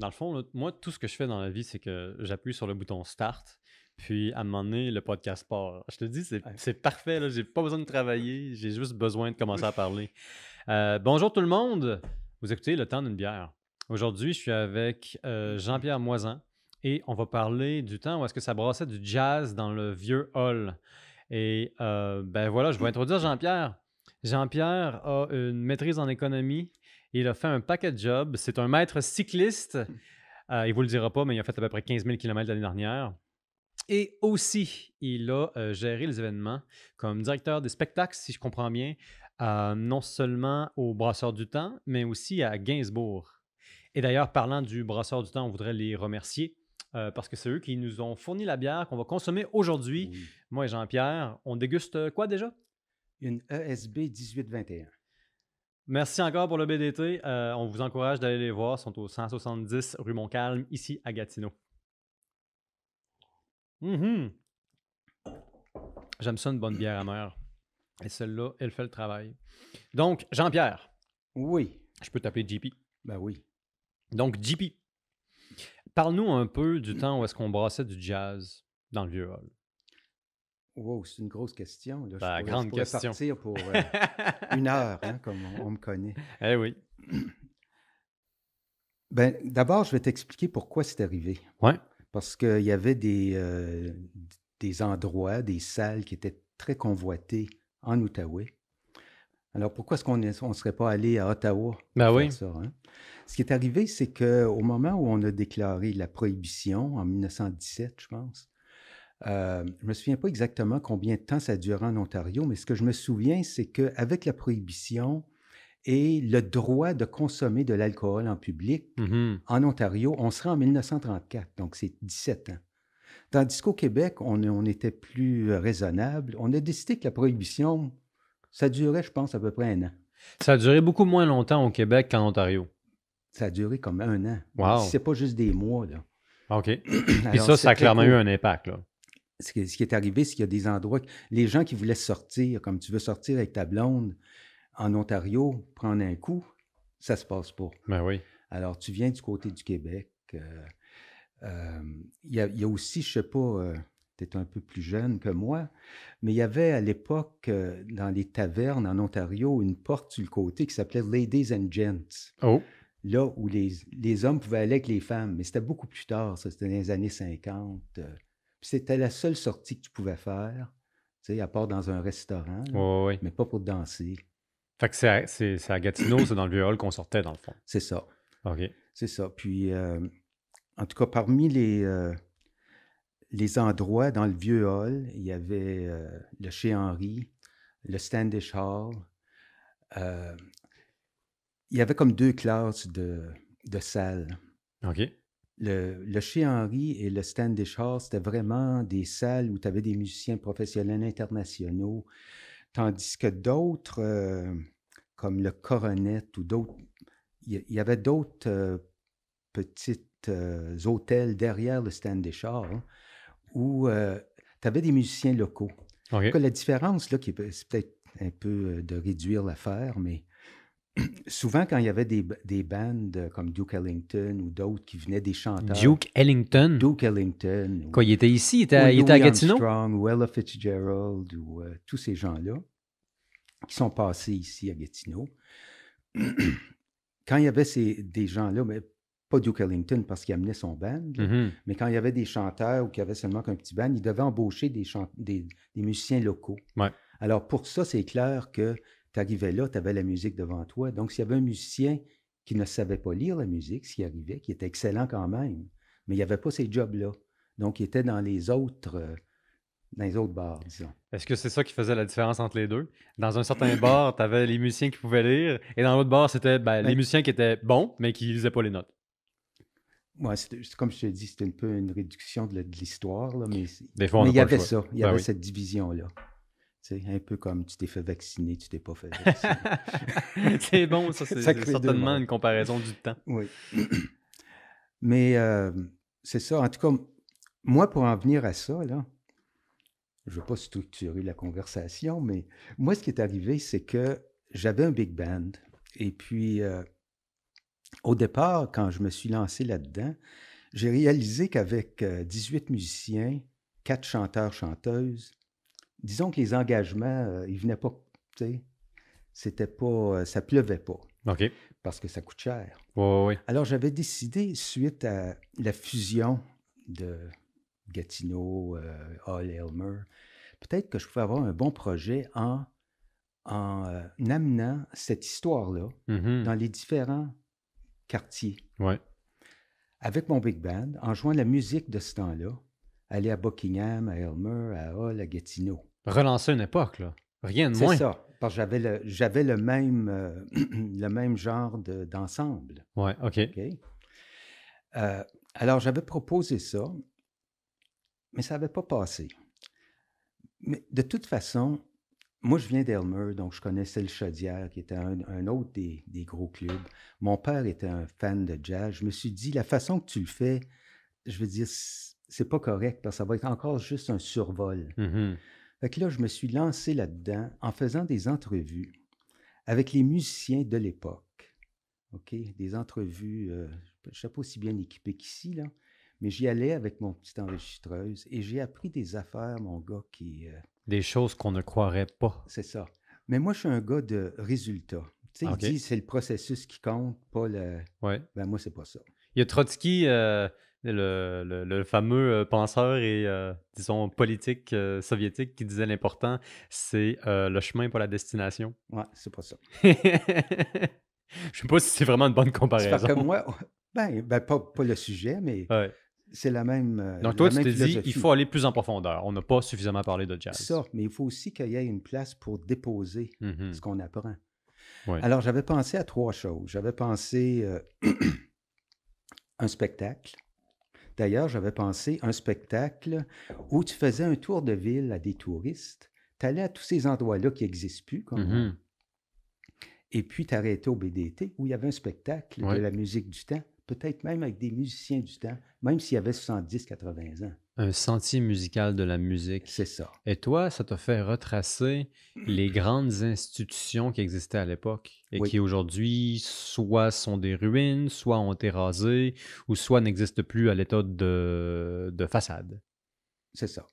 Dans le fond, là, moi, tout ce que je fais dans la vie, c'est que j'appuie sur le bouton Start, puis à un moment donné, le podcast part. Je te dis, c'est parfait. là. J'ai pas besoin de travailler, j'ai juste besoin de commencer à parler. Euh, bonjour tout le monde. Vous écoutez Le temps d'une bière. Aujourd'hui, je suis avec euh, Jean-Pierre Moisan et on va parler du temps où est-ce que ça brassait du jazz dans le vieux hall. Et euh, ben voilà, je vais introduire Jean-Pierre. Jean-Pierre a une maîtrise en économie. Il a fait un paquet de jobs. C'est un maître cycliste. Euh, il ne vous le dira pas, mais il a fait à peu près 15 000 km l'année dernière. Et aussi, il a euh, géré les événements comme directeur des spectacles, si je comprends bien, euh, non seulement au Brasseur du Temps, mais aussi à Gainsbourg. Et d'ailleurs, parlant du Brasseur du Temps, on voudrait les remercier euh, parce que c'est eux qui nous ont fourni la bière qu'on va consommer aujourd'hui. Oui. Moi et Jean-Pierre, on déguste quoi déjà? Une ESB 1821. Merci encore pour le BDT. Euh, on vous encourage d'aller les voir. Ils sont au 170 rue Montcalm, ici à Gatineau. Mhm. J'aime ça une bonne bière amère. Et celle-là, elle fait le travail. Donc, Jean-Pierre, Oui, je peux t'appeler JP. ben oui. Donc, JP, parle-nous un peu du temps où est-ce qu'on brassait du jazz dans le vieux hall. Wow, c'est une grosse question. Là. Je pourrais- grande je pourrais question. partir pour euh, une heure, hein, comme on, on me connaît. eh oui. Ben, D'abord, je vais t'expliquer pourquoi c'est arrivé. Ouais. Parce qu'il y avait des, euh, des endroits, des salles qui étaient très convoitées en Outaouais. Alors, pourquoi est-ce qu'on ne serait pas allé à Ottawa Ben faire oui. ça, hein? Ce qui est arrivé, c'est qu'au moment où on a déclaré la prohibition, en 1917, je pense, euh, je ne me souviens pas exactement combien de temps ça a duré en Ontario, mais ce que je me souviens, c'est qu'avec la prohibition et le droit de consommer de l'alcool en public, Mhm. en Ontario, on serait en 1934, donc c'est 17 ans. Tandis qu'au Québec, on, on était plus euh, raisonnable. On a décidé que la prohibition, ça durait, je pense, à peu près un an. Ça a duré beaucoup moins longtemps au Québec qu'en Ontario. Ça a duré comme un an. Wow. C'est pas juste des mois, là. OK. Puis Alors, ça, ça a clairement eu un impact. Là. Ce qui, ce qui est arrivé, c'est qu'il y a des endroits, les gens qui voulaient sortir, comme tu veux sortir avec ta blonde en Ontario, prendre un coup, ça se passe pas. Ben oui. Alors, tu viens du côté du Québec. euh, euh, Il y, a, il y a aussi, je sais pas, tu es un peu plus jeune que moi, mais il y avait à l'époque, euh, dans les tavernes en Ontario, une porte sur le côté qui s'appelait Ladies and Gents. Oh. Là où les, les hommes pouvaient aller avec les femmes, mais c'était beaucoup plus tard, ça, c'était dans les années 50. Puis c'était la seule sortie que tu pouvais faire, tu sais, à part dans un restaurant, là, mais pas pour danser. Fait que c'est à, c'est- c'est à Gatineau, c'est dans le vieux hall qu'on sortait, dans le fond. C'est ça. OK. C'est ça. Puis, euh, en tout cas, parmi les, euh, les endroits dans le vieux hall, il y avait euh, le Chez Henri, le Standish Hall. il y avait comme deux classes de, de salles. OK. Le, le Chez Henri et le Standish Hall, c'était vraiment des salles où tu avais des musiciens professionnels internationaux, tandis que d'autres, euh, comme le Coronet ou d'autres, il y, avait d'autres euh, petits euh, hôtels derrière le Standish Hall hein, où tu avais des musiciens locaux. En OK. tout cas, la différence, là, qui est, c'est peut-être un peu euh, de réduire l'affaire, mais souvent, quand il y avait des, des bandes comme Duke Ellington ou d'autres qui venaient des chanteurs. Duke Ellington? Duke Ellington. ou- Quoi, il était ici? Il était, à- il était à Louis Gatineau? Armstrong, ou Ella Fitzgerald, ou euh, tous ces gens-là qui sont passés ici à Gatineau. quand il y avait ces, des gens-là, mais pas Duke Ellington parce qu'il amenait son band, Mhm. mais quand il y avait des chanteurs ou qu'il y avait seulement qu'un petit band, ils devaient embaucher des, chan- des, des musiciens locaux. Ouais. Alors, pour ça, c'est clair que tu arrivais là, tu avais la musique devant toi. Donc, s'il y avait un musicien qui ne savait pas lire la musique, s'il arrivait, qui était excellent quand même, mais il n'y avait pas ces jobs-là. Donc, il était dans les autres, euh, dans les autres bars, disons. Est-ce que c'est ça qui faisait la différence entre les deux? Dans un certain bar, tu avais les musiciens qui pouvaient lire, et dans l'autre bar, c'était ben, les Ben- musiciens qui étaient bons, mais qui lisaient pas les notes. Ouais, comme je te dis, c'est un peu une réduction de l'histoire, mais, c'est- Des fois, on mais n'a il y avait choix. ça, il y Ben avait oui. cette division-là. Sais, un peu comme tu t'es fait vacciner, tu t'es pas fait vacciner. c'est bon, ça, c'est c'est certainement une comparaison du temps. Oui. Mais euh, c'est ça. En tout cas, moi, pour en venir à ça, là, je ne veux pas structurer la conversation, mais moi, ce qui est arrivé, c'est que j'avais un big band. Et puis, euh, au départ, quand je me suis lancé là-dedans, j'ai réalisé qu'avec 18 musiciens, 4 chanteurs-chanteuses, disons que les engagements, ils venaient pas, tu sais, c'était pas, ça pleuvait pas. OK. Parce que ça coûte cher. Oui, oui. Alors, j'avais décidé, suite à la fusion de Gatineau, euh, Hall Elmer, peut-être que je pouvais avoir un bon projet en, en euh, amenant cette histoire-là Mhm. dans les différents quartiers. Ouais. Avec mon big band, en jouant la musique de ce temps-là, aller à Buckingham, à Elmer, à Hall, à Gatineau. Relancer une époque, là. Rien de C'est moins. ça, parce que j'avais le, j'avais le, même, euh, le même genre de- d'ensemble. Ouais, OK. OK? Euh, alors, j'avais proposé ça, mais ça n'avait pas passé. Mais de toute façon, moi, je viens d'Elmer, donc je connaissais le Chaudière, qui était un, un autre des, des gros clubs. Mon père était un fan de jazz. Je me suis dit, la façon que tu le fais, je veux dire, c'est pas correct, parce que ça va être encore juste un survol. Mhm. Fait que là, je me suis lancé là-dedans en faisant des entrevues avec les musiciens de l'époque. OK? Des entrevues, euh, je ne sais pas aussi bien équipé qu'ici, là, mais j'y allais avec mon petit enregistreuse et j'ai appris des affaires, mon gars, qui. euh, Des choses qu'on ne croirait pas. c'est ça. Mais moi, je suis un gars de résultats. Tu sais, OK. il dit c'est le processus qui compte, pas le. Ouais. Ben, moi, c'est pas ça. Il y a Trotsky, euh, le, le- le fameux euh, penseur et, euh, disons, politique euh, soviétique, qui disait l'important, c'est euh, le chemin, pas la destination. Ouais, c'est pas ça. Je sais pas si c'est vraiment une bonne C'est parce comparaison. que moi, ben, ben, pas, pas le sujet, mais Ouais. c'est la même. Donc, toi, tu même te dis, il faut aller plus en profondeur. On n'a pas suffisamment parlé de jazz. Ça, mais il faut aussi qu'il y ait une place pour déposer Mhm. ce qu'on apprend. Ouais. Alors, j'avais pensé à trois choses. J'avais pensé un spectacle. D'ailleurs, j'avais pensé un spectacle où tu faisais un tour de ville à des touristes. Tu allais à tous ces endroits-là qui n'existent plus, comme Mhm. et puis tu arrêtais au BDT où il y avait un spectacle Ouais. de la musique du temps, peut-être même avec des musiciens du temps, même s'il y avait 70-80 ans. Un sentier musical de la musique. C'est ça. Et toi, ça t'a fait retracer les grandes institutions qui existaient à l'époque et Oui. qui aujourd'hui soit sont des ruines, soit ont été rasées, ou soit n'existent plus à l'état de, de façade. C'est ça.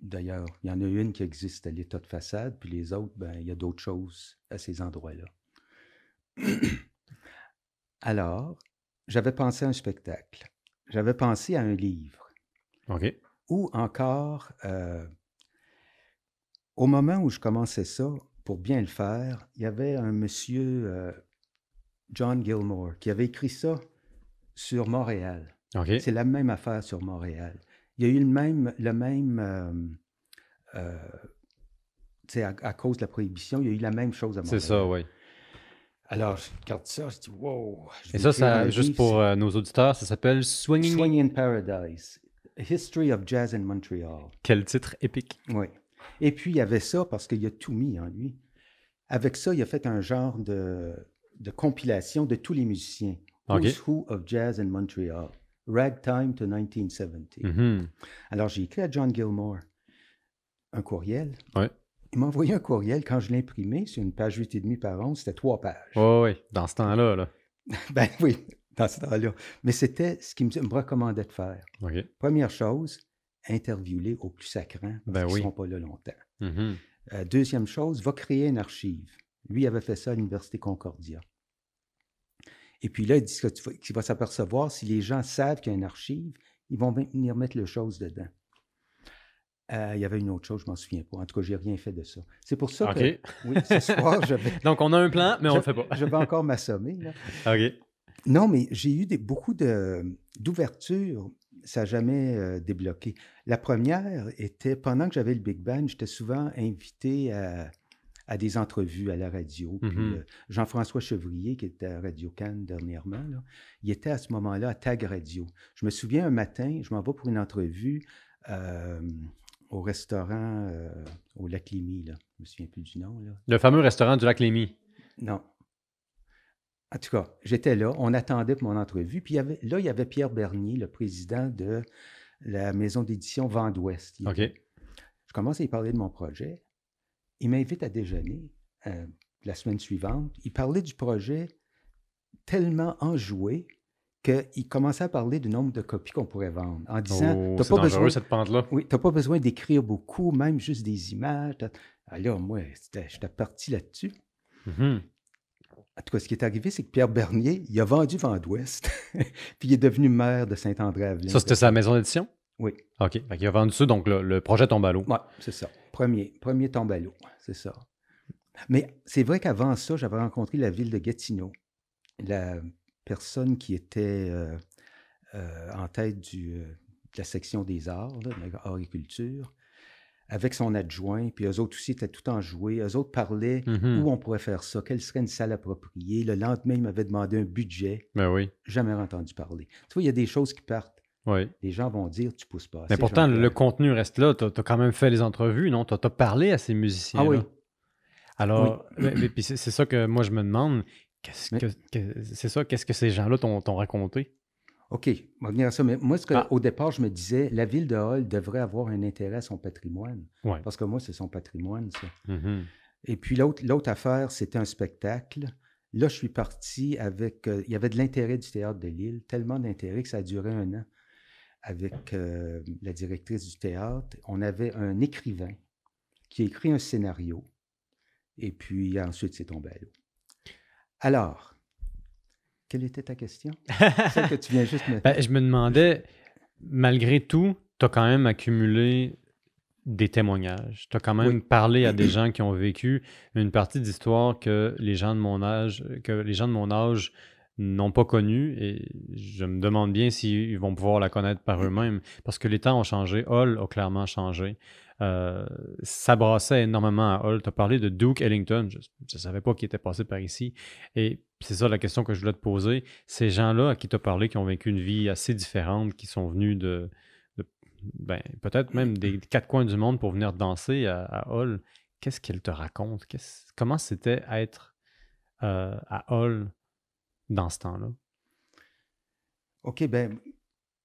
D'ailleurs, il y en a une qui existe à l'état de façade, puis les autres, ben, il y a d'autres choses à ces endroits-là. Alors, j'avais pensé à un spectacle. J'avais pensé à un livre. Ou encore, euh, au moment où je commençais ça, pour bien le faire, il y avait un monsieur, euh, John Gilmore, qui avait écrit ça sur Montréal. C'est la même affaire sur Montréal. Il y a eu le même, le même euh, à, à cause de la prohibition, il y a eu la même chose à Montréal. C'est ça, oui. Alors, je regarde ça, je dis, wow. je Et ça, juste pour euh, nos auditeurs, ça s'appelle Swinging. Swing in Paradise, History of Jazz in Montreal. Quel titre épique. Oui. Et puis, il y avait ça parce qu'il a tout mis en lui. Avec ça, il a fait un genre de, de compilation de tous les musiciens. Who's Who of Jazz in Montreal? Ragtime to 1970. Mhm. Alors, j'ai écrit à John Gilmore un courriel. Ouais. Il m'a envoyé un courriel. Quand je l'ai imprimé sur une page 8,5 par 11, c'était trois pages. Ouais, ouais, dans ce temps-là. Là. Ben oui, dans ce temps-là. Mais c'était ce qu'il me, me recommandait de faire. Première chose, interviewer au plus sacrant. Parce Ben qu'ils oui. ne seront pas là longtemps. Mhm. Euh, deuxième chose, va créer une archive. Lui avait fait ça à l'Université Concordia. Et puis là, il dit qu'il va s'apercevoir, si les gens savent qu'il y a une archive, ils vont venir mettre les choses dedans. Euh, il y avait une autre chose, je m'en souviens pas. En tout cas, j'ai rien fait de ça. C'est pour ça que, oui, ce soir, je vais, Donc, on a un plan, mais on je- le fait pas. je vais encore m'assommer. OK. Non, mais j'ai eu des, beaucoup d'ouvertures. Ça n'a jamais euh, débloqué. La première était, pendant que j'avais le Big Band, j'étais souvent invité à, à des entrevues à la radio. Puis, Mhm. euh, Jean-François Chevrier, qui était à Radio Cannes dernièrement, là, il était à ce moment-là à Tag Radio. Je me souviens un matin, je m'en vais pour une entrevue euh, au restaurant au Lac Lémy. Là. Je me souviens plus du nom. Là. Le fameux restaurant du lac Lémy. Non. En tout cas, j'étais là, on attendait pour mon entrevue. Puis il y avait, là, il y avait Pierre Bernier, le président de la maison d'édition Vent d'Ouest. OK. Je commence à lui parler de mon projet. Il m'invite à déjeuner euh, la semaine suivante. Il parlait du projet tellement enjoué qu'il commençait à parler du nombre de copies qu'on pourrait vendre en disant Oh, T'as pas besoin. cette pente-là. Oui, t'as pas besoin d'écrire beaucoup, même juste des images. T'as- Ah là, moi, j'étais parti là-dessus. Mhm. En tout cas, ce qui est arrivé, c'est que Pierre Bernier, il a vendu Vent d'Ouest, puis il est devenu maire de Saint-André-Avelin. Ça, c'était sa maison d'édition? Oui, OK. Qu'il a vendu ça, donc le, le projet tombe à l'eau. ouais, c'est ça. Premier, premier tombe à l'eau, c'est ça. Mais c'est vrai qu'avant ça, j'avais rencontré la ville de Gatineau. La personne qui était euh, euh, en tête du, euh, de la section des arts, là, de l'art et culture, avec son adjoint, puis eux autres aussi étaient tout enjoués. Eux autres parlaient Mhm. où on pourrait faire ça, quelle serait une salle appropriée. Le lendemain, ils m'avaient demandé un budget. Ben oui. Jamais entendu parler. Tu vois, il y a des choses qui partent. Oui. Les gens vont dire, tu pousses pas. Mais pourtant, le contenu reste là. Tu as, quand même fait les entrevues, non? Tu as, parlé à ces musiciens. Ah oui. Alors, mais- mais puis c'est ça que moi, je me demande. Qu'est-ce que, que- c'est ça, qu'est-ce que ces gens-là t'ont raconté? OK, on va venir à ça. Mais moi, ce que, Ah. au départ, je me disais, la ville de Hall devrait avoir un intérêt à son patrimoine. Ouais. Parce que moi, c'est son patrimoine, ça. Mhm. Et puis l'autre l'autre affaire, c'était un spectacle. Là, je suis parti avec. euh, il y avait de l'intérêt du théâtre de Lille, tellement d'intérêt que ça a duré un an avec euh, la directrice du théâtre. On avait un écrivain qui a écrit un scénario. Et puis ensuite, c'est tombé à l'eau. Alors, quelle était ta question? Celle que tu viens juste me. Ben, je me demandais, malgré tout, tu as quand même accumulé des témoignages. Tu as quand même Oui. parlé à des gens qui ont vécu une partie d'histoire que les gens de mon âge, que les gens de mon âge n'ont pas connue et je me demande bien s'ils vont pouvoir la connaître par eux-mêmes parce que les temps ont changé. Hall a clairement changé. Euh, ça brassait énormément à Hall. Tu as parlé de Duke Ellington. Je ne savais pas qu'il était passé par ici. Et c'est ça la question que je voulais te poser. Ces gens-là à qui tu as parlé, qui ont vécu une vie assez différente, qui sont venus de, de- ben, peut-être même des quatre coins du monde pour venir danser à, à Hall, qu'est-ce qu'elles te racontent? Comment c'était être euh, à Hall dans ce temps-là? OK, ben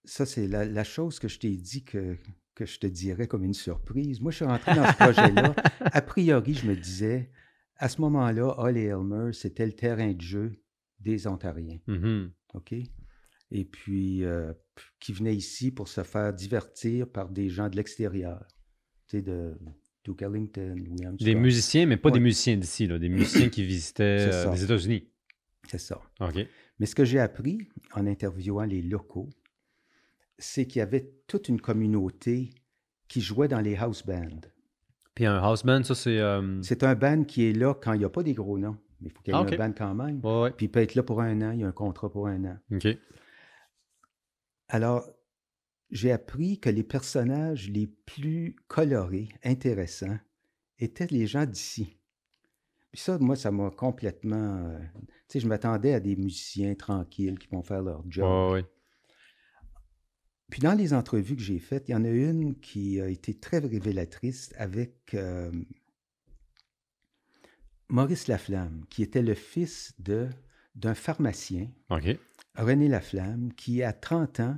ça, c'est la, la chose que je t'ai dit que, que je te dirais comme une surprise. Moi, je suis rentré dans ce projet-là. A priori, je me disais, à ce moment-là, Hall et Elmer, c'était le terrain de jeu des Ontariens. Mhm. OK? Et puis, euh, qui venaient ici pour se faire divertir par des gens de l'extérieur. Tu sais, de Duke Ellington, William Des musiciens, mais pas des musiciens d'ici, des musiciens qui visitaient C'est euh, les États-Unis. C'est ça. OK. Mais ce que j'ai appris en interviewant les locaux, c'est qu'il y avait toute une communauté qui jouait dans les house bands. Puis un house band, ça, c'est. euh, C'est un band qui est là quand il n'y a pas des gros noms, mais il faut qu'il y ait Ah, un band quand même. Ouais, ouais. Puis il peut être là pour un an, il y a un contrat pour un an. OK. Alors, j'ai appris que les personnages les plus colorés, intéressants, étaient les gens d'ici. Puis ça, moi, ça m'a complètement... euh, tu sais, je m'attendais à des musiciens tranquilles qui vont faire leur job. Ouais. Puis dans les entrevues que j'ai faites, il y en a une qui a été très révélatrice avec euh, Maurice Laflamme, qui était le fils de d'un pharmacien. René Laflamme, qui à 30 ans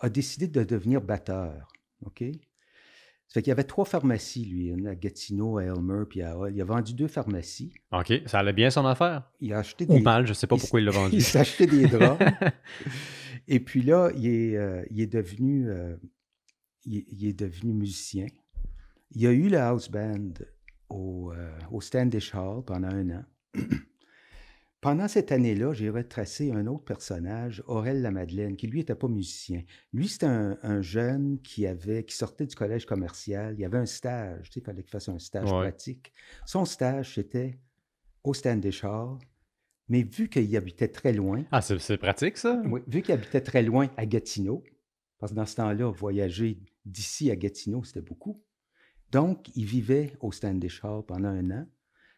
a décidé de devenir batteur. OK? Ça fait qu'il y avait trois pharmacies, lui, une à Gatineau, à Elmer, puis à Hall. Il a vendu deux pharmacies. OK. Ça allait bien son affaire? Il a acheté Ou des, mal, je sais pas il- pourquoi il l'a vendu. il s'est acheté des drums. Et puis là, il est, euh, il est devenu, euh, il, il est devenu musicien. Il a eu le house band au, euh, au Standish Hall pendant un an. Pendant cette année-là, j'ai retracé un autre personnage, Aurel Lamadeleine, qui lui n'était pas musicien. Lui, c'était un, un jeune qui avait, qui sortait du collège commercial. Il y avait un stage, tu sais, il fallait qu'il fasse un stage Ouais. pratique. Son stage, c'était au Standish Hall. Mais vu qu'il habitait très loin, Ah, c'est pratique, ça? oui, vu qu'il habitait très loin à Gatineau, parce que dans ce temps-là, voyager d'ici à Gatineau, c'était beaucoup. Donc, il vivait au Standish Hall pendant un an,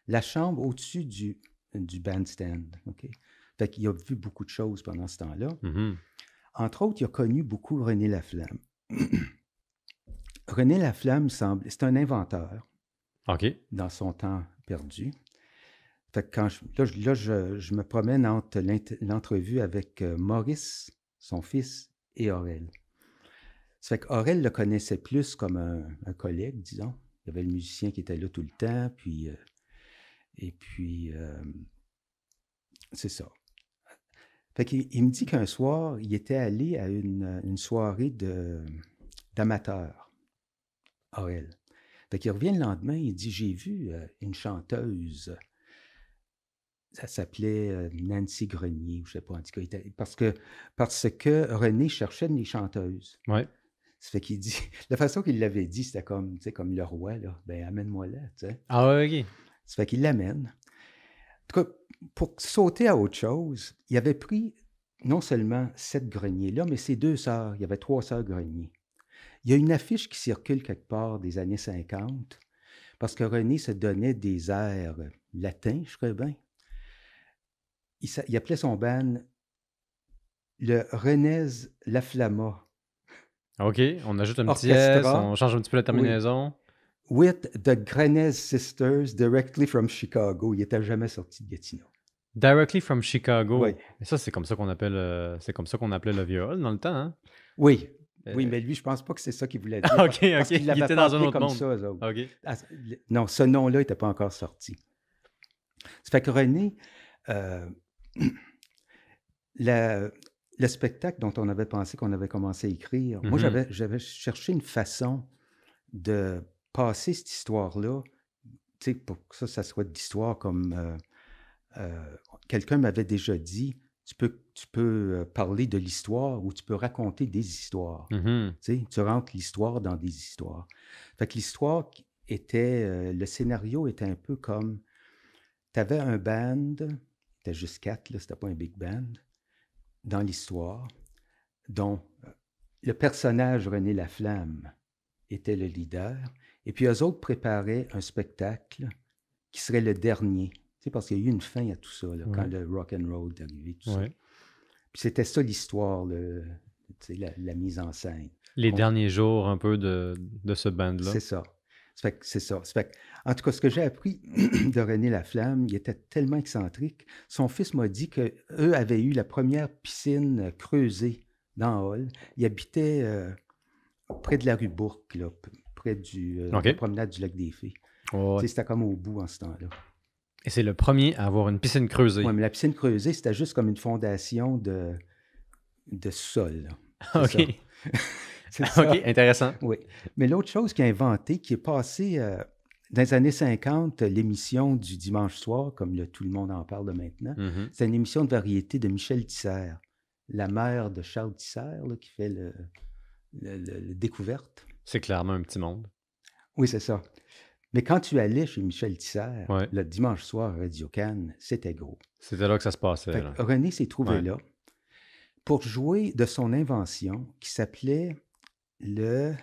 la chambre au-dessus du, du bandstand. OK? Fait qu'il a vu beaucoup de choses pendant ce temps-là. Mhm. Entre autres, il a connu beaucoup René Laflamme. René Laflamme semble, c'est un inventeur OK. dans son temps perdu. Fait que quand je, là, je, je- me promène entre l'entrevue avec euh, Maurice, son fils, et Aurel. Ça fait qu'Aurel le connaissait plus comme un, un collègue, disons. Il y avait le musicien qui était là tout le temps, puis... euh, et puis... euh, c'est ça. Fait qu'il il me dit qu'un soir, il était allé à une, une soirée de, d'amateurs elle. Fait qu'il revient le lendemain, il dit J'ai vu une chanteuse. Ça s'appelait Nancy Grenier, ou je sais pas, en tout cas, parce que, parce que René cherchait des chanteuses. Ouais. Ça fait qu'il dit, la façon qu'il l'avait dit, c'était comme, tu sais, comme le roi, là. Ben, amène-moi là, tu sais. Ah ouais, ok. Ça fait qu'il l'amène. En tout cas, pour sauter à autre chose, il avait pris non seulement cette grenier-là, mais ses deux sœurs. Il y avait trois sœurs greniers. Il y a une affiche qui circule quelque part des années 50, parce que René se donnait des airs latins, je crois bien. Il, il appelait son band le Renez Laflamma. Ok, on ajoute un petit S, on change un petit peu la terminaison. With the Grenez Sisters directly from Chicago. Il n'était jamais sorti de Gatineau. Directly from Chicago. Oui. Et ça, c'est comme ça qu'on appelle, euh, c'est comme ça qu'on appelait le viol dans le temps. Hein? Oui, oui, Euh, mais lui, je pense pas que c'est ça qu'il voulait dire. Ok, ok. Il l'avait était dans un autre comme monde. ça. Ah, non, ce nom-là n'était pas encore sorti. Ça fait que René, euh, la- le spectacle dont on avait pensé qu'on avait commencé à écrire, moi, Mhm. j'avais, j'avais cherché une façon de passer cette histoire-là, pour que ça, ça soit de l'histoire comme euh, euh, quelqu'un m'avait déjà dit, tu peux, tu peux euh, parler de l'histoire ou tu peux raconter des histoires. Mhm. Tu rentres l'histoire dans des histoires. Fait que l'histoire était, euh, le scénario était un peu comme, tu avais un band, c'était juste quatre, là, c'était pas un big band, dans l'histoire, dont euh, le personnage René Laflamme était le leader, et puis eux autres préparaient un spectacle qui serait le dernier. Tu sais, parce qu'il y a eu une fin à tout ça, là, quand le rock and roll est arrivé, tout ça. Ouais. Puis c'était ça l'histoire, le- la, la mise en scène. Les On- derniers jours un peu de, de ce band-là. C'est ça. C'est ça. Ça fait que- en tout cas, ce que j'ai appris de René Laflamme, il était tellement excentrique. Son fils m'a dit qu'eux avaient eu la première piscine creusée dans Hall. Il habitait euh, près de la rue Bourque, là, près du, euh, OK. de la promenade du lac des Fées. Ouais. C'était comme au bout en ce temps-là. Et c'est le premier à avoir une piscine creusée. Ouais, mais la piscine creusée, c'était juste comme une fondation de, de sol. là. c'est ok. C'est ça. ok, intéressant. Oui. Mais l'autre chose qu'il a inventé, qui est passé euh, dans les années 50, l'émission du dimanche soir, comme le- tout le monde en parle de maintenant, Mhm. c'est une émission de variété de Michel Tisser, la mère de Charles Tisser, là, qui fait le, le- le- découverte. C'est clairement un petit monde. Oui, c'est ça. Mais quand tu allais chez Michel Tisser, Ouais. le dimanche soir à Radio Cannes, c'était gros. C'était là que ça se passait. Là. René s'est trouvé Ouais. là pour jouer de son invention qui s'appelait le.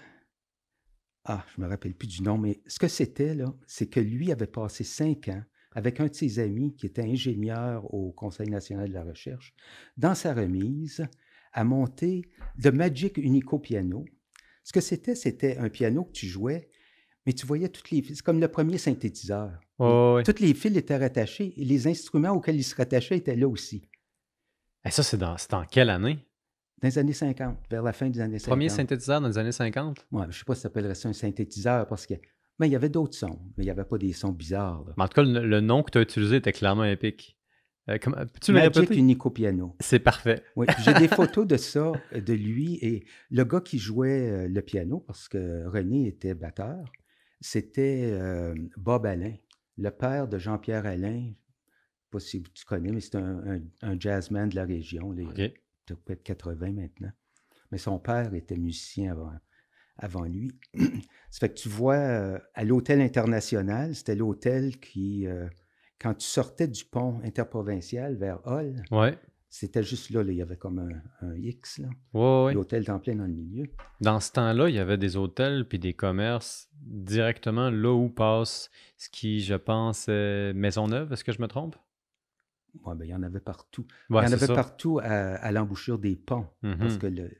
Ah, je me rappelle plus du nom, mais ce que c'était, là, c'est que lui avait passé cinq ans avec un de ses amis qui était ingénieur au Conseil national de la recherche, dans sa remise, à monter le Magic Unico Piano. Ce que c'était, c'était un piano que tu jouais, mais tu voyais toutes les fils. C'est comme le premier synthétiseur. Toutes les fils étaient rattachés et les instruments auxquels ils se rattachaient étaient là aussi. Et ça, c'est dans, c'est dans quelle année? Dans les années 50, vers la fin des années 50. Premier synthétiseur dans les années 50? Ouais, je ne sais pas si ça s'appellerait ça un synthétiseur parce que. Mais il y avait d'autres sons, mais il n'y avait pas des sons bizarres. là. Mais en tout cas, le, le nom que tu as utilisé était clairement épique. Euh, comment- le Magic? Unico Piano. C'est parfait. Oui, j'ai des photos de ça, de lui et le gars qui jouait euh, le piano, parce que René était batteur, c'était euh, Bob Alain, le père de Jean-Pierre Alain. Je ne sais pas si tu connais, mais c'est un, un- un jazzman de la région. Il A peut-être 80 maintenant. Mais son père était musicien avant, avant lui. Ça fait que tu vois, euh, à l'hôtel international, c'était l'hôtel qui, euh, quand tu sortais du pont interprovincial vers Hall, Ouais. c'était juste là, là, il y avait comme un, un X, là. Ouais, ouais. l'hôtel était en plein dans le milieu. Dans ce temps-là, il y avait des hôtels puis des commerces directement là où passe ce qui, je pense, est Maisonneuve. Est-ce que je me trompe? Ouais, ben, il y en avait partout. Ouais, il y en avait ça. partout à, à l'embouchure des ponts, parce Mhm. que le,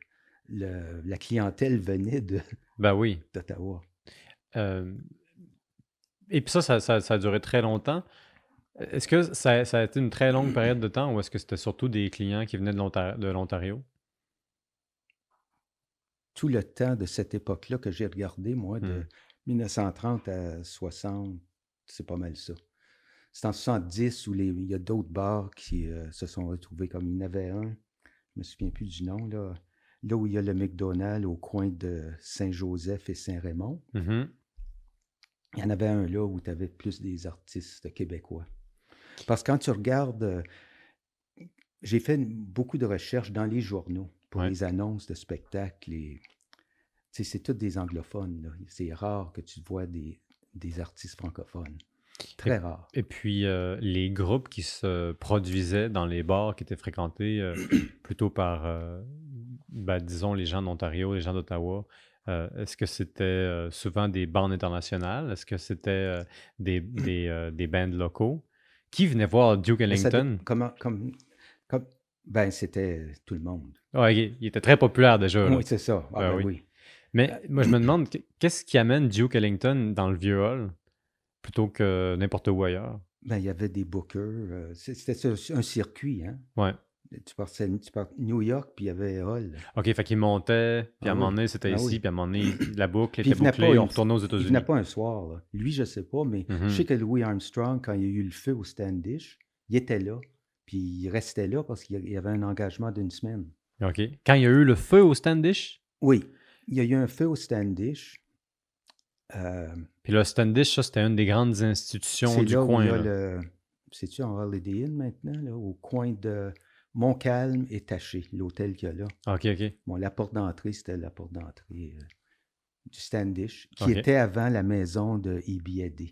le- la clientèle venait de- Ben oui. d'Ottawa. Euh, et puis ça, ça, ça- ça a duré très longtemps. Est-ce que ça, ça a été une très longue période de temps ou est-ce que c'était surtout des clients qui venaient de l'Ontar- de l'Ontario? Tout le temps de cette époque-là que j'ai regardé, moi, de Hmm. 1930 à 60, c'est pas mal ça. C'est en 70 où les, il y a d'autres bars qui euh, se sont retrouvés comme il y en avait un, je me souviens plus du nom, là, là où il y a le McDonald's au coin de Saint-Joseph et Saint-Raymond. Mhm. Il y en avait un là où tu avais plus des artistes québécois. Parce que quand tu regardes, euh, j'ai fait beaucoup de recherches dans les journaux pour Ouais. les annonces de spectacles. et- c'est tous des anglophones. C'est rare que tu vois des, des artistes francophones. Très rare. Et puis, euh, les groupes qui se produisaient dans les bars qui étaient fréquentés euh, plutôt par, euh, ben, disons, les gens d'Ontario, les gens d'Ottawa, est-ce que c'était souvent des bandes internationales? Est-ce que c'était des, des, des bands locaux? Qui venait voir Duke ça Ellington? comment, comme, comme, ben, c'était tout le monde. Ouais, il il était très populaire déjà. Oui, c'est ça. Ah, Ben ben oui. oui. Mais moi, je me demande, qu- qu'est-ce qui amène Duke Ellington dans le vieux hall? Plutôt que n'importe où ailleurs? Ben, il y avait des bookers. euh, C'était un circuit. Hein? Ouais. Tu partais tu partais New York, puis il y avait Hall. OK, fait qu'il montait, puis à Ah un moment donné, c'était Ah ici, oui. puis à un moment donné, la boucle Puis il était bouclée, pas on retournait aux Il États-Unis. venait pas un soir. là. Lui, je sais pas, mais je sais que Louis Armstrong, quand il y a eu le feu au Standish, il était là. Puis il restait là parce qu'il y avait un engagement d'une semaine. OK. Quand il y a eu le feu au Standish, Oui, il y a eu un feu au Standish. Euh, puis le Standish, ça, c'était une des grandes institutions du là coin. C'est-tu en Holiday Inn maintenant, là, au coin de Montcalm et Taché, l'hôtel qu'il y a là? OK, OK. Bon, la porte d'entrée, c'était la porte d'entrée euh, du Standish, qui était avant la maison de E.B. Eddy.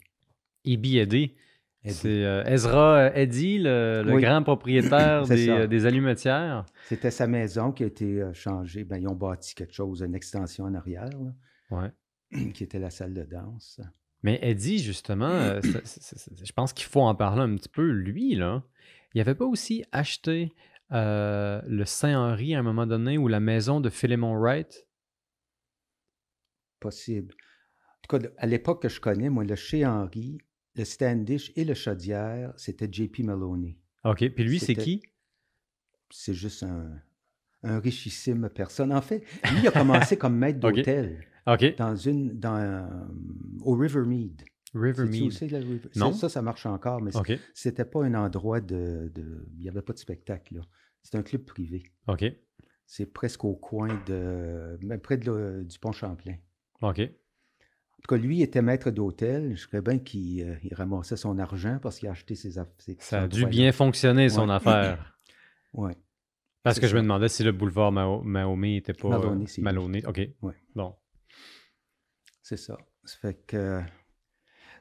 C'est euh, Ezra Eddy, le, le Oui. grand propriétaire des, euh, des allumetières. C'était sa maison qui a été euh, changée. Ben, ils ont bâti quelque chose, une extension en arrière, là, Ouais. qui était la salle de danse. Mais Eddie, justement, euh, je pense qu'il faut en parler un petit peu. Lui, là, il avait pas aussi acheté euh, le Saint-Henri à un moment donné ou la maison de Philemon Wright? Possible. En tout cas, à l'époque que je connais, moi, le chez Henry, le Standish et le Chaudière, c'était J.P. Maloney. OK. Puis lui, c'est qui? C'est juste un, un richissime personne. En fait, lui, il a commencé comme maître d'hôtel OK. dans une, dans, euh, au c'est, le River- Non. Ça, ça, marche encore, mais c'était pas un endroit de... de- Il n'y avait pas de spectacle, là. C'est un club privé. OK. C'est presque au coin de... même près de le- du pont Champlain. OK. En tout cas, lui était maître d'hôtel. Je serais bien qu'il euh, ramassait son argent parce qu'il a acheté ses affaires. Ça a dû bien fonctionner, son Ouais. affaire. Oui. Parce que je me demandais si le boulevard Mahomet n'était pas euh, Maloney. Maloney. OK. Ouais. Bon. C'est ça. Ça fait que.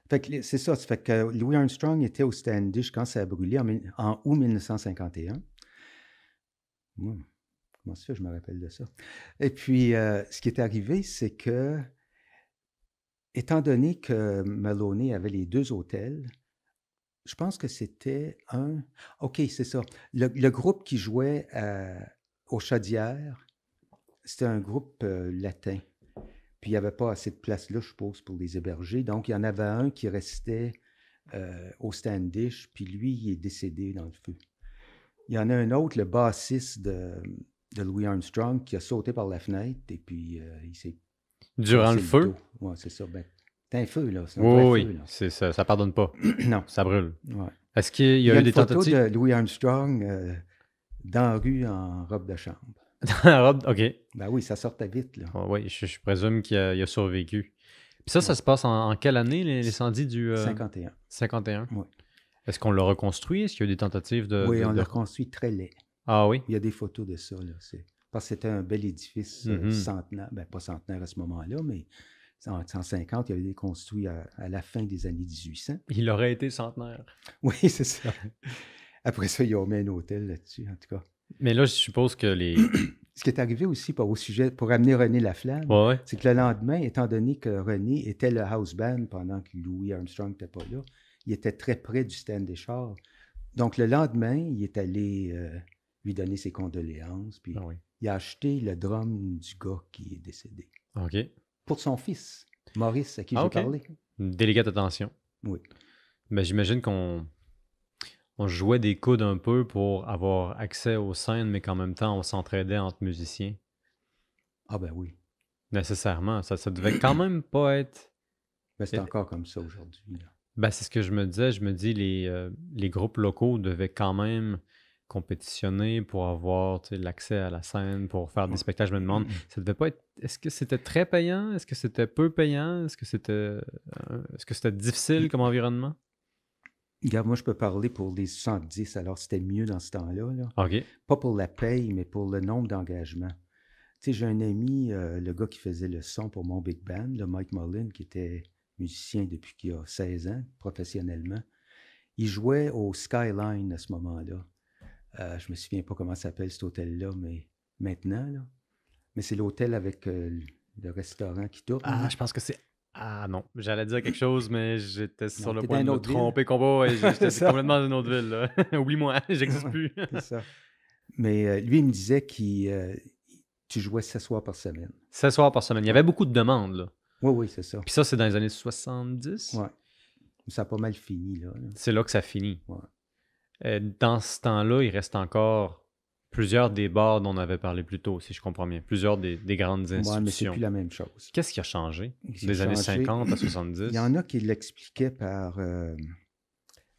fait que c'est ça. Ça fait que Louis Armstrong était au Standish quand ça a brûlé en, août 1951. Hum, Comment ça fait je me rappelle de ça? Et puis, euh, ce qui est arrivé, c'est que, étant donné que Maloney avait les deux hôtels, je pense que c'était un. OK, c'est ça. Le, groupe qui jouait à- aux Chaudières, c'était un groupe euh, latin. Puis il n'y avait pas assez de place là, je suppose, pour les héberger. Donc, il y en avait un qui restait euh, au Standish, puis lui, il est décédé dans le feu. Il y en a un autre, le bassiste de, de Louis Armstrong, qui a sauté par la fenêtre, et puis euh, il s'est. Durant le feu? Ouais, c'est ça. Ben, c'est un feu, là. Un Oui, oui. là. Ça, ça pardonne pas. non. Ça brûle. Ouais. Est-ce qu'il y Il y a, a, eu une des photo tentatives? de Louis Armstrong euh, dans la rue en robe de chambre. Dans la robe? OK. Ben oui, ça sortait vite, là. Ah oui, je, je présume qu'il a, survécu. Puis ça, ça se passe en, en quelle année, les- l'incendie du euh, 51. 51? Oui. Est-ce qu'on l'a reconstruit? Est-ce qu'il y a eu des tentatives de... oui, de- on de- l'a construit très laid. Ah oui? Il y a des photos de ça. Là. C'est- Parce que c'était un bel édifice euh, Mhm. centenaire. Ben, pas centenaire à ce moment-là, mais en 150, il avait été construit à, à la fin des années 1800. Il aurait été centenaire. Oui, c'est ça. Après ça, ils ont mis un hôtel là-dessus, en tout cas. Mais là, je suppose que les... Ce qui est arrivé aussi par- au sujet, pour amener René Laflamme, Ouais, ouais. c'est que le lendemain, étant donné que René était le house band pendant que Louis Armstrong n'était pas là, il était très près du stand des chars. Donc, le lendemain, il est allé euh, lui donner ses condoléances, puis Ah oui. il a acheté le drum du gars qui est décédé. OK. Pour son fils, Maurice, à qui Ah, j'ai ok. parlé. Une délicate attention. Oui. Ben, j'imagine qu'on on jouait des coudes un peu pour avoir accès aux scènes, mais qu'en même temps, on s'entraidait entre musiciens. Ah ben oui. Nécessairement. Ça, ça devait quand même pas être... Ben, c'est Et- encore comme ça aujourd'hui. Ben, c'est ce que je me disais. Je me dis, les, euh, les groupes locaux devaient quand même compétitionner pour avoir l'accès à la scène, pour faire des spectacles. Je me demande, ça devait pas être. Est-ce que c'était très payant? Est-ce que c'était peu payant? Est-ce que c'était euh, est-ce que c'était difficile comme environnement? Regarde, moi, je peux parler pour les 70, alors c'était mieux dans ce temps-là. là. Pas pour la paye, mais pour le nombre d'engagements. Tu sais, j'ai un ami, euh, le gars qui faisait le son pour mon big band, le Mike Mullen, qui était musicien depuis qu'il a 16 ans, professionnellement. Il jouait au Skyline à ce moment-là. Euh, je me souviens pas comment s'appelle cet hôtel-là, mais maintenant, là. Mais c'est l'hôtel avec euh, le restaurant qui tourne. Ah, là. je pense que c'est. Ah non, j'allais dire quelque chose, mais j'étais sur le point de me autre ville. tromper combat et j'étais complètement dans une autre ville. Oublie-moi, j'existe plus. C'est ça. Mais euh, lui, il me disait qu'il euh, tu jouais 16 soirs par semaine. 16 soirs par semaine. Il y avait beaucoup de demandes. Là. Oui, oui, c'est ça. Puis ça, c'est dans les années 70. Ouais. Ça a pas mal fini, là. là. C'est là que ça finit. Ouais. Euh, dans ce temps-là, il reste encore plusieurs des bars dont on avait parlé plus tôt, si je comprends bien. Plusieurs des, des grandes Ouais, mais c'est institutions. plus la même chose. Qu'est-ce qui a changé des années changé, 50 à 70? Il y en a qui l'expliquaient par euh,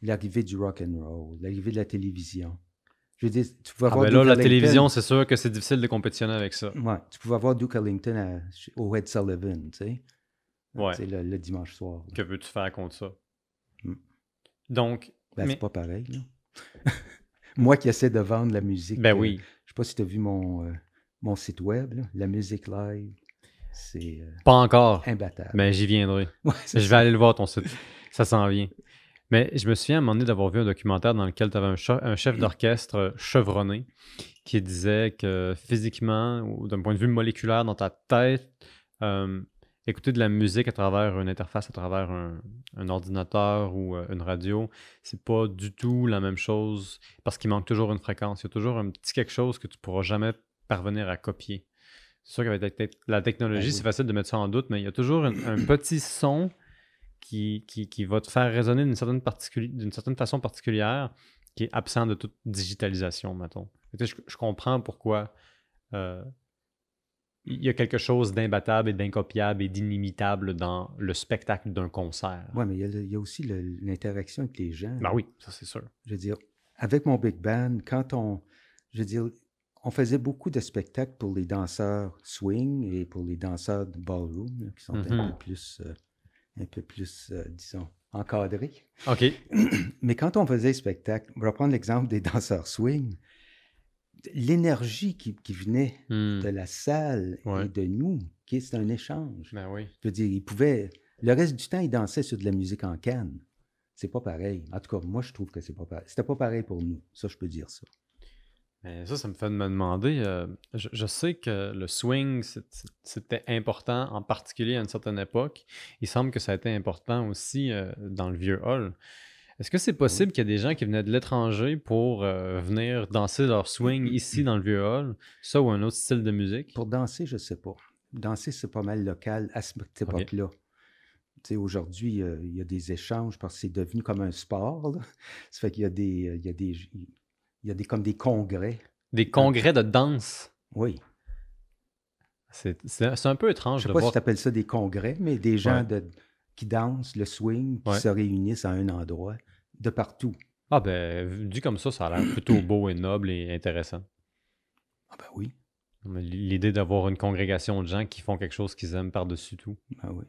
l'arrivée du rock and roll, l'arrivée de la télévision. Je veux dire, tu pouvais Ah avoir ben là, Duke la Ellington- télévision, c'est sûr que c'est difficile de compétitionner avec ça. Ouais, tu pouvais avoir Duke Ellington à- au Ed Sullivan, tu sais. Ouais. Tu sais, le, le dimanche soir. là. Que veux-tu faire contre ça? Mm. Donc, Ben, mais- c'est pas pareil, là. Moi qui essaie de vendre la musique. ben euh, oui. Je sais pas si tu as vu mon, euh, mon site web, là, la musique live. C'est euh, Pas encore, imbattable. mais j'y viendrai. Ouais, Je vais ça. aller le voir, ton site. Ça s'en vient. Mais je me souviens à un moment donné d'avoir vu un documentaire dans lequel tu avais un, che- un chef d'orchestre chevronné qui disait que physiquement, ou d'un point de vue moléculaire dans ta tête, euh, écouter de la musique à travers une interface, à travers un, un ordinateur ou euh, une radio, c'est pas du tout la même chose parce qu'il manque toujours une fréquence. Il y a toujours un petit quelque chose que tu pourras jamais parvenir à copier. C'est sûr qu'avec la tec- la technologie, Ben c'est facile de mettre ça en doute, mais il y a toujours un, un petit son qui, qui, qui va te faire résonner d'une certaine, d'une certaine façon particulière qui est absent de toute digitalisation, mettons. Je comprends pourquoi euh, il y a quelque chose d'imbattable et d'incopiable et d'inimitable dans le spectacle d'un concert. Ouais, mais il y a, le- il y a aussi le- l'interaction avec les gens. Ben oui, ça c'est sûr. Je veux dire, avec mon big band, quand on, je veux dire, on faisait beaucoup de spectacles pour les danseurs swing et pour les danseurs de ballroom, là, qui sont un Mhm. peu plus, euh, un peu plus, euh, disons, encadrés. OK. Mais quand on faisait les spectacles, on va prendre l'exemple des danseurs swing, l'énergie qui, qui venait Hmm. de la salle Ouais. et de nous, qui c'est un échange. Ben oui. Je veux dire, ils pouvaient. Le reste du temps, ils dansaient sur de la musique en canne. C'est pas pareil. En tout cas, moi, je trouve que c'est pas pareil. C'était pas pareil pour nous. Ça, je peux dire ça. Mais ça, ça me fait me demander. euh, je, je sais que le swing, c'était important, en particulier à une certaine époque. Il semble que ça a été important aussi euh, dans le vieux hall. Est-ce que c'est possible qu'il y ait des gens qui venaient de l'étranger pour euh, venir danser leur swing ici dans le vieux hall, ça ou un autre style de musique? Pour danser, je sais pas. Danser, c'est pas mal local à cette époque-là. Sais, aujourd'hui, euh, il y a des échanges parce que c'est devenu comme un sport. là. Ça fait qu'il y a des. euh, Il y a des. Il y a des comme des congrès. Des congrès de danse? Oui. C'est un peu étrange Je sais de pas voir. si tu appelles ça des congrès, mais des gens Ouais. de, qui dansent le swing, qui Ouais. se réunissent à un endroit, de partout. Ah ben, dit comme ça, ça a l'air plutôt beau et noble et intéressant. Ah ben oui. L'idée d'avoir une congrégation de gens qui font quelque chose qu'ils aiment par-dessus tout. Ben oui.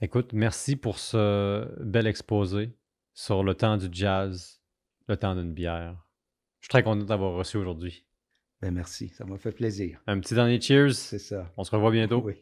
Écoute, merci pour ce bel exposé sur le temps du jazz, le temps d'une bière. Je suis très content d'avoir reçu aujourd'hui. Ben merci. Ça m'a fait plaisir. Un petit dernier cheers. C'est ça. On se revoit bientôt. Oui.